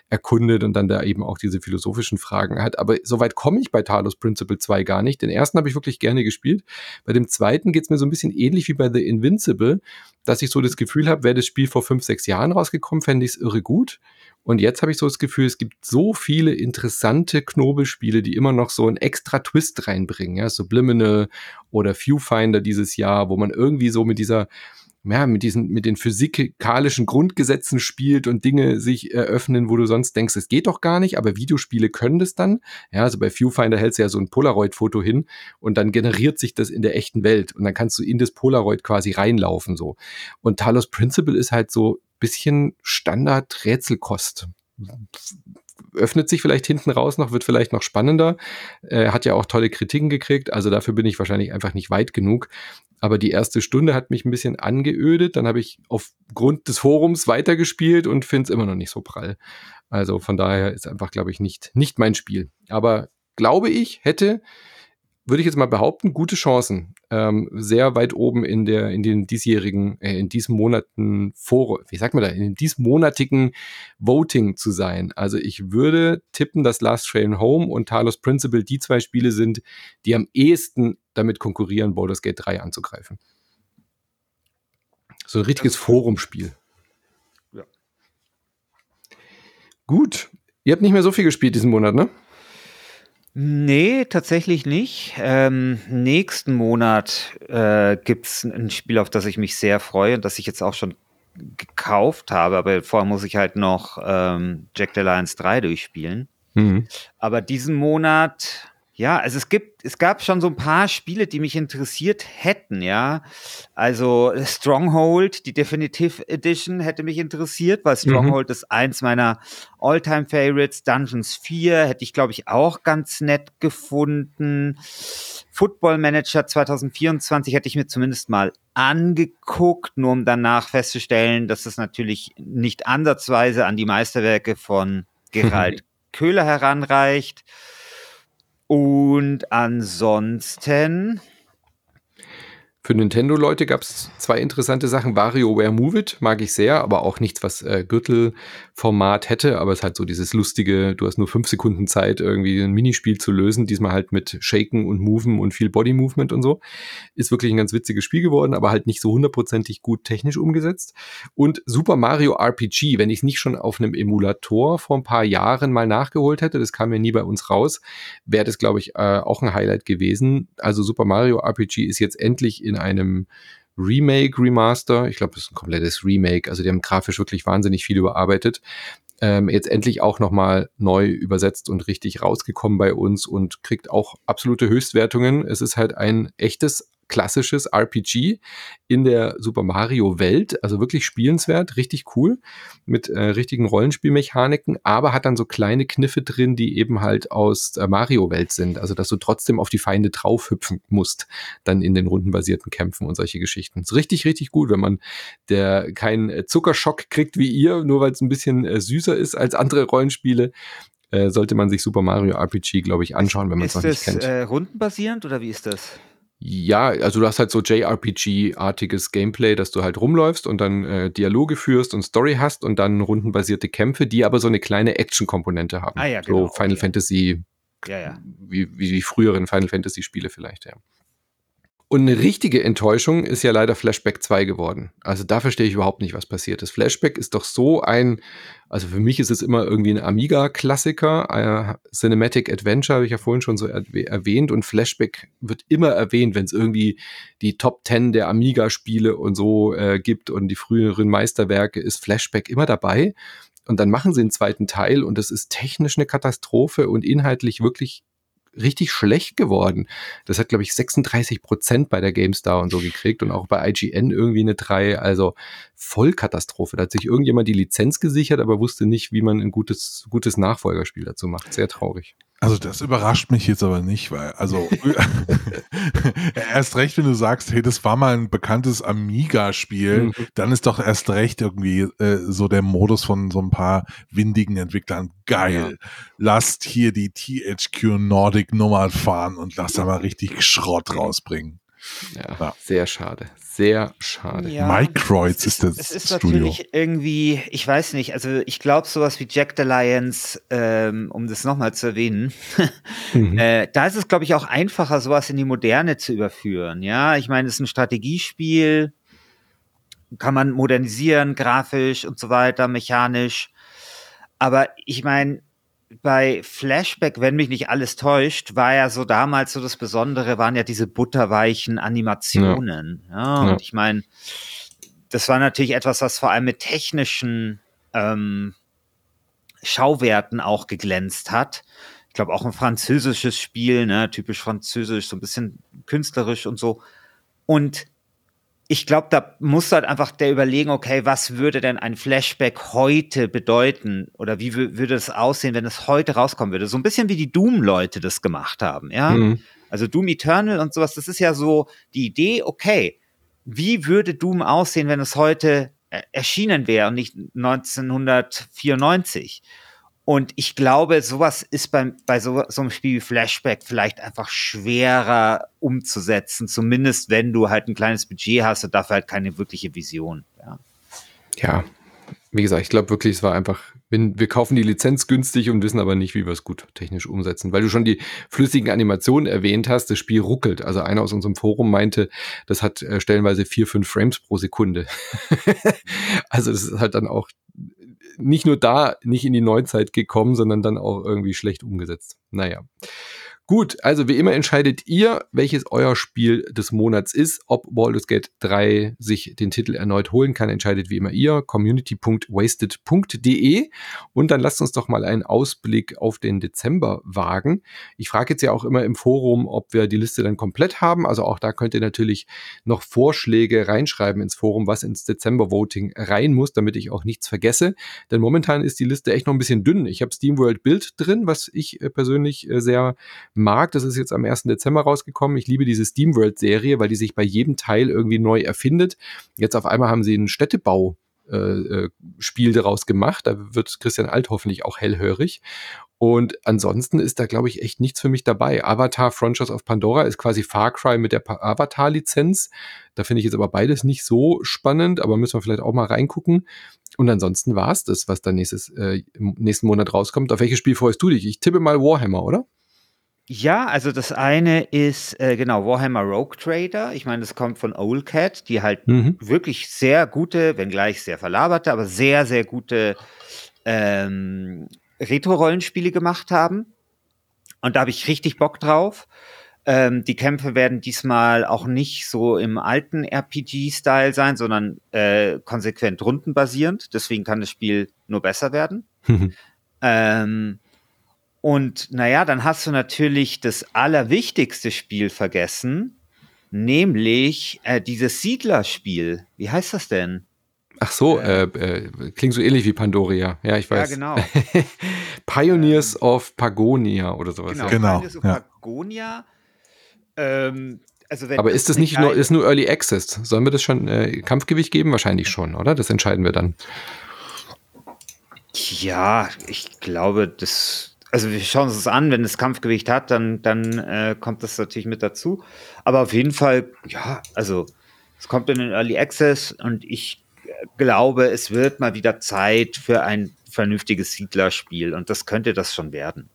erkundet und dann da eben auch diese philosophischen Fragen hat. Aber soweit komme ich bei Talos Principle 2 gar nicht. Den ersten habe ich wirklich gerne gespielt. Bei dem zweiten geht's mir so ein bisschen ähnlich wie bei The Invincible, dass ich so das Gefühl habe, wäre das Spiel vor fünf, sechs Jahren rausgekommen, fände ich es irre gut. Und jetzt habe ich so das Gefühl, es gibt so viele interessante Knobelspiele, die immer noch so einen extra Twist reinbringen. Ja, Subliminal oder Viewfinder dieses Jahr, wo man irgendwie so mit dieser ja, mit diesen, mit den physikalischen Grundgesetzen spielt und Dinge sich eröffnen, wo du sonst denkst, es geht doch gar nicht, aber Videospiele können das dann. Ja, also bei Viewfinder hältst du ja so ein Polaroid-Foto hin und dann generiert sich das in der echten Welt und dann kannst du in das Polaroid quasi reinlaufen, so. Und Talos Principle ist halt so bisschen Standard-Rätselkost öffnet sich vielleicht hinten raus noch, wird vielleicht noch spannender. Äh, hat ja auch tolle Kritiken gekriegt, also dafür bin ich wahrscheinlich einfach nicht weit genug. Aber die erste Stunde hat mich ein bisschen angeödet. Dann habe ich aufgrund des Forums weitergespielt und finde es immer noch nicht so prall. Also von daher ist einfach, glaube ich, nicht, nicht mein Spiel. Aber glaube ich, hätte würde ich jetzt mal behaupten, gute Chancen. Ähm, sehr weit oben in der, in den diesjährigen, äh, in diesem Monaten vor, wie sagt man da, in diesem monatigen Voting zu sein. Also ich würde tippen, dass Last Train Home und Talos Principle die zwei Spiele sind, die am ehesten damit konkurrieren, Baldur's Gate 3 anzugreifen. So ein richtiges Forumspiel. Ja. Gut. Ihr habt nicht mehr so viel gespielt diesen Monat, ne? Nee, tatsächlich nicht. Ähm, nächsten Monat äh, gibt es ein Spiel, auf das ich mich sehr freue und das ich jetzt auch schon gekauft habe, aber vorher muss ich halt noch ähm, Jack the Lions 3 durchspielen. Mhm. Aber diesen Monat ja, also es gibt, es gab schon so ein paar Spiele, die mich interessiert hätten, ja. Also Stronghold, die Definitive Edition hätte mich interessiert, weil mhm. Stronghold mhm. ist eins meiner Alltime favorites Dungeons 4 hätte ich, glaube ich, auch ganz nett gefunden. Football Manager 2024 hätte ich mir zumindest mal angeguckt, nur um danach festzustellen, dass es natürlich nicht ansatzweise an die Meisterwerke von Gerald Köhler heranreicht. Und ansonsten für Nintendo-Leute gab es zwei interessante Sachen. WarioWare Move It mag ich sehr, aber auch nichts, was äh, Gürtelformat hätte. Aber es ist halt so dieses lustige, du hast nur fünf Sekunden Zeit, irgendwie ein Minispiel zu lösen. Diesmal halt mit Shaken und Moven und viel Body Movement und so. Ist wirklich ein ganz witziges Spiel geworden, aber halt nicht so hundertprozentig gut technisch umgesetzt. Und Super Mario RPG, wenn ich es nicht schon auf einem Emulator vor ein paar Jahren mal nachgeholt hätte, das kam ja nie bei uns raus, wäre das, glaube ich, äh, auch ein Highlight gewesen. Also Super Mario RPG ist jetzt endlich in einem Remake, Remaster. Ich glaube, das ist ein komplettes Remake. Also die haben grafisch wirklich wahnsinnig viel überarbeitet. Ähm, jetzt endlich auch nochmal neu übersetzt und richtig rausgekommen bei uns und kriegt auch absolute Höchstwertungen. Es ist halt ein echtes klassisches RPG in der Super Mario Welt, also wirklich spielenswert, richtig cool mit äh, richtigen Rollenspielmechaniken, aber hat dann so kleine Kniffe drin, die eben halt aus der Mario Welt sind, also dass du trotzdem auf die Feinde draufhüpfen musst, dann in den rundenbasierten Kämpfen und solche Geschichten. ist richtig, richtig gut, wenn man der keinen Zuckerschock kriegt wie ihr, nur weil es ein bisschen äh, süßer ist als andere Rollenspiele, äh, sollte man sich Super Mario RPG, glaube ich, anschauen, wenn man es noch nicht kennt. Ist das äh, rundenbasierend oder wie ist das? Ja, also du hast halt so JRPG-artiges Gameplay, dass du halt rumläufst und dann äh, Dialoge führst und Story hast und dann rundenbasierte Kämpfe, die aber so eine kleine Action-Komponente haben. Ah, ja, genau, so Final okay. Fantasy, ja, ja. Wie, wie die früheren Final Fantasy-Spiele vielleicht, ja. Und eine richtige Enttäuschung ist ja leider Flashback 2 geworden. Also da verstehe ich überhaupt nicht, was passiert ist. Flashback ist doch so ein, also für mich ist es immer irgendwie ein Amiga-Klassiker. Äh, Cinematic Adventure habe ich ja vorhin schon so erwäh erwähnt und Flashback wird immer erwähnt, wenn es irgendwie die Top 10 der Amiga-Spiele und so äh, gibt und die früheren Meisterwerke ist Flashback immer dabei. Und dann machen sie einen zweiten Teil und das ist technisch eine Katastrophe und inhaltlich wirklich richtig schlecht geworden. Das hat, glaube ich, 36 Prozent bei der GameStar und so gekriegt und auch bei IGN irgendwie eine 3. Also Vollkatastrophe. Da hat sich irgendjemand die Lizenz gesichert, aber wusste nicht, wie man ein gutes, gutes Nachfolgerspiel dazu macht. Sehr traurig. Also das überrascht mich jetzt aber nicht, weil, also erst recht, wenn du sagst, hey, das war mal ein bekanntes Amiga-Spiel, mhm. dann ist doch erst recht irgendwie äh, so der Modus von so ein paar windigen Entwicklern. Geil. Ja. Lasst hier die THQ Nordic Nummer fahren und lasst da mal richtig Schrott rausbringen. Ja, ja, sehr schade. Sehr schade. Ja, Microids ist, ist das Es ist Studio. natürlich irgendwie, ich weiß nicht, also ich glaube sowas wie Jack the Lions, ähm, um das nochmal zu erwähnen, mhm. äh, da ist es glaube ich auch einfacher, sowas in die Moderne zu überführen. Ja, ich meine, es ist ein Strategiespiel, kann man modernisieren, grafisch und so weiter, mechanisch. Aber ich meine, bei Flashback, wenn mich nicht alles täuscht, war ja so damals so das Besondere, waren ja diese butterweichen Animationen. Ja, ja und ja. ich meine, das war natürlich etwas, was vor allem mit technischen ähm, Schauwerten auch geglänzt hat. Ich glaube auch ein französisches Spiel, ne, typisch französisch, so ein bisschen künstlerisch und so. Und ich glaube, da muss halt einfach der überlegen, okay, was würde denn ein Flashback heute bedeuten? Oder wie würde es aussehen, wenn es heute rauskommen würde? So ein bisschen wie die Doom-Leute das gemacht haben, ja? Mhm. Also Doom Eternal und sowas, das ist ja so die Idee, okay, wie würde Doom aussehen, wenn es heute erschienen wäre und nicht 1994? Und ich glaube, sowas ist beim, bei so, so einem Spiel wie Flashback vielleicht einfach schwerer umzusetzen, zumindest wenn du halt ein kleines Budget hast und dafür halt keine wirkliche Vision. Ja, ja wie gesagt, ich glaube wirklich, es war einfach, wir kaufen die Lizenz günstig und wissen aber nicht, wie wir es gut technisch umsetzen. Weil du schon die flüssigen Animationen erwähnt hast, das Spiel ruckelt. Also einer aus unserem Forum meinte, das hat äh, stellenweise vier, fünf Frames pro Sekunde. also das ist halt dann auch nicht nur da nicht in die Neuzeit gekommen, sondern dann auch irgendwie schlecht umgesetzt. Naja. Gut, also wie immer entscheidet ihr, welches euer Spiel des Monats ist. Ob Baldur's Gate 3 sich den Titel erneut holen kann, entscheidet wie immer ihr. community.wasted.de und dann lasst uns doch mal einen Ausblick auf den Dezember wagen. Ich frage jetzt ja auch immer im Forum, ob wir die Liste dann komplett haben. Also auch da könnt ihr natürlich noch Vorschläge reinschreiben ins Forum, was ins Dezember-Voting rein muss, damit ich auch nichts vergesse. Denn momentan ist die Liste echt noch ein bisschen dünn. Ich habe SteamWorld Bild drin, was ich äh, persönlich äh, sehr mag. Das ist jetzt am 1. Dezember rausgekommen. Ich liebe diese SteamWorld-Serie, weil die sich bei jedem Teil irgendwie neu erfindet. Jetzt auf einmal haben sie einen Städtebau äh, äh, Spiel daraus gemacht. Da wird Christian Alt hoffentlich auch hellhörig. Und ansonsten ist da, glaube ich, echt nichts für mich dabei. Avatar Frontiers of Pandora ist quasi Far Cry mit der Avatar-Lizenz. Da finde ich jetzt aber beides nicht so spannend, aber müssen wir vielleicht auch mal reingucken. Und ansonsten war es das, was da nächstes, äh, nächsten Monat rauskommt. Auf welches Spiel freust du dich? Ich tippe mal Warhammer, oder? Ja, also das eine ist äh, genau Warhammer Rogue Trader. Ich meine, das kommt von Old Cat, die halt mhm. wirklich sehr gute, wenngleich sehr verlaberte, aber sehr, sehr gute ähm, Retro-Rollenspiele gemacht haben. Und da habe ich richtig Bock drauf. Ähm, die Kämpfe werden diesmal auch nicht so im alten RPG-Style sein, sondern äh, konsequent rundenbasierend. Deswegen kann das Spiel nur besser werden. ähm, und naja, dann hast du natürlich das allerwichtigste Spiel vergessen, nämlich äh, dieses Siedlerspiel. Wie heißt das denn? Ach so, äh, äh, klingt so ähnlich wie Pandoria. Ja, ich weiß. Ja, genau. Pioneers ähm, of Pagonia oder sowas. Genau, genau. Pioneers of ja. Pagonia. Ähm, also Aber ist das nicht nur, ist nur Early Access? Sollen wir das schon äh, Kampfgewicht geben? Wahrscheinlich schon, oder? Das entscheiden wir dann. Ja, ich glaube, das also wir schauen uns das an, wenn es Kampfgewicht hat, dann, dann äh, kommt das natürlich mit dazu. Aber auf jeden Fall, ja, also es kommt in den Early Access und ich glaube, es wird mal wieder Zeit für ein vernünftiges Siedlerspiel und das könnte das schon werden.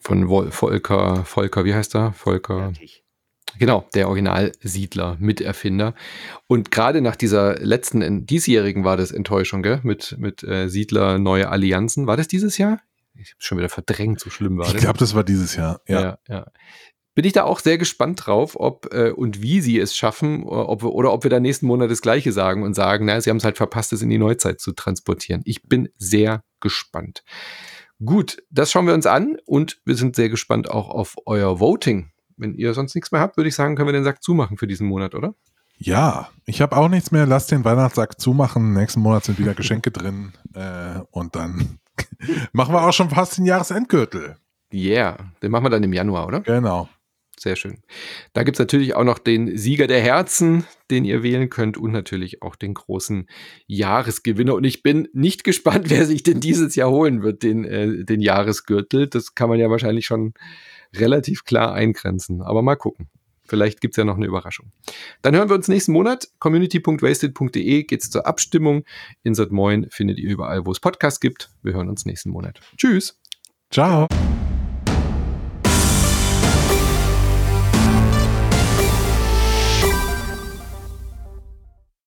Von Vol Volker, Volker, wie heißt er? Volker. Genau, der Originalsiedler, Miterfinder. Und gerade nach dieser letzten, diesjährigen war das Enttäuschung, gell? Mit, mit äh, Siedler Neue Allianzen. War das dieses Jahr? Ich habe schon wieder verdrängt, so schlimm war ich das. Ich glaube, das war dieses Jahr, ja. ja, ja. Bin ich da auch sehr gespannt drauf, ob äh, und wie sie es schaffen, ob wir, oder ob wir da nächsten Monat das Gleiche sagen und sagen, naja, sie haben es halt verpasst, es in die Neuzeit zu transportieren. Ich bin sehr gespannt. Gut, das schauen wir uns an und wir sind sehr gespannt auch auf euer Voting. Wenn ihr sonst nichts mehr habt, würde ich sagen, können wir den Sack zumachen für diesen Monat, oder? Ja, ich habe auch nichts mehr. Lass den Weihnachtssack zumachen. Nächsten Monat sind wieder Geschenke drin. Äh, und dann machen wir auch schon fast den Jahresendgürtel. Yeah, den machen wir dann im Januar, oder? Genau. Sehr schön. Da gibt es natürlich auch noch den Sieger der Herzen, den ihr wählen könnt und natürlich auch den großen Jahresgewinner. Und ich bin nicht gespannt, wer sich denn dieses Jahr holen wird, den, äh, den Jahresgürtel. Das kann man ja wahrscheinlich schon relativ klar eingrenzen. Aber mal gucken. Vielleicht gibt es ja noch eine Überraschung. Dann hören wir uns nächsten Monat. Community.wasted.de geht es zur Abstimmung. Insert Moin findet ihr überall, wo es Podcasts gibt. Wir hören uns nächsten Monat. Tschüss. Ciao.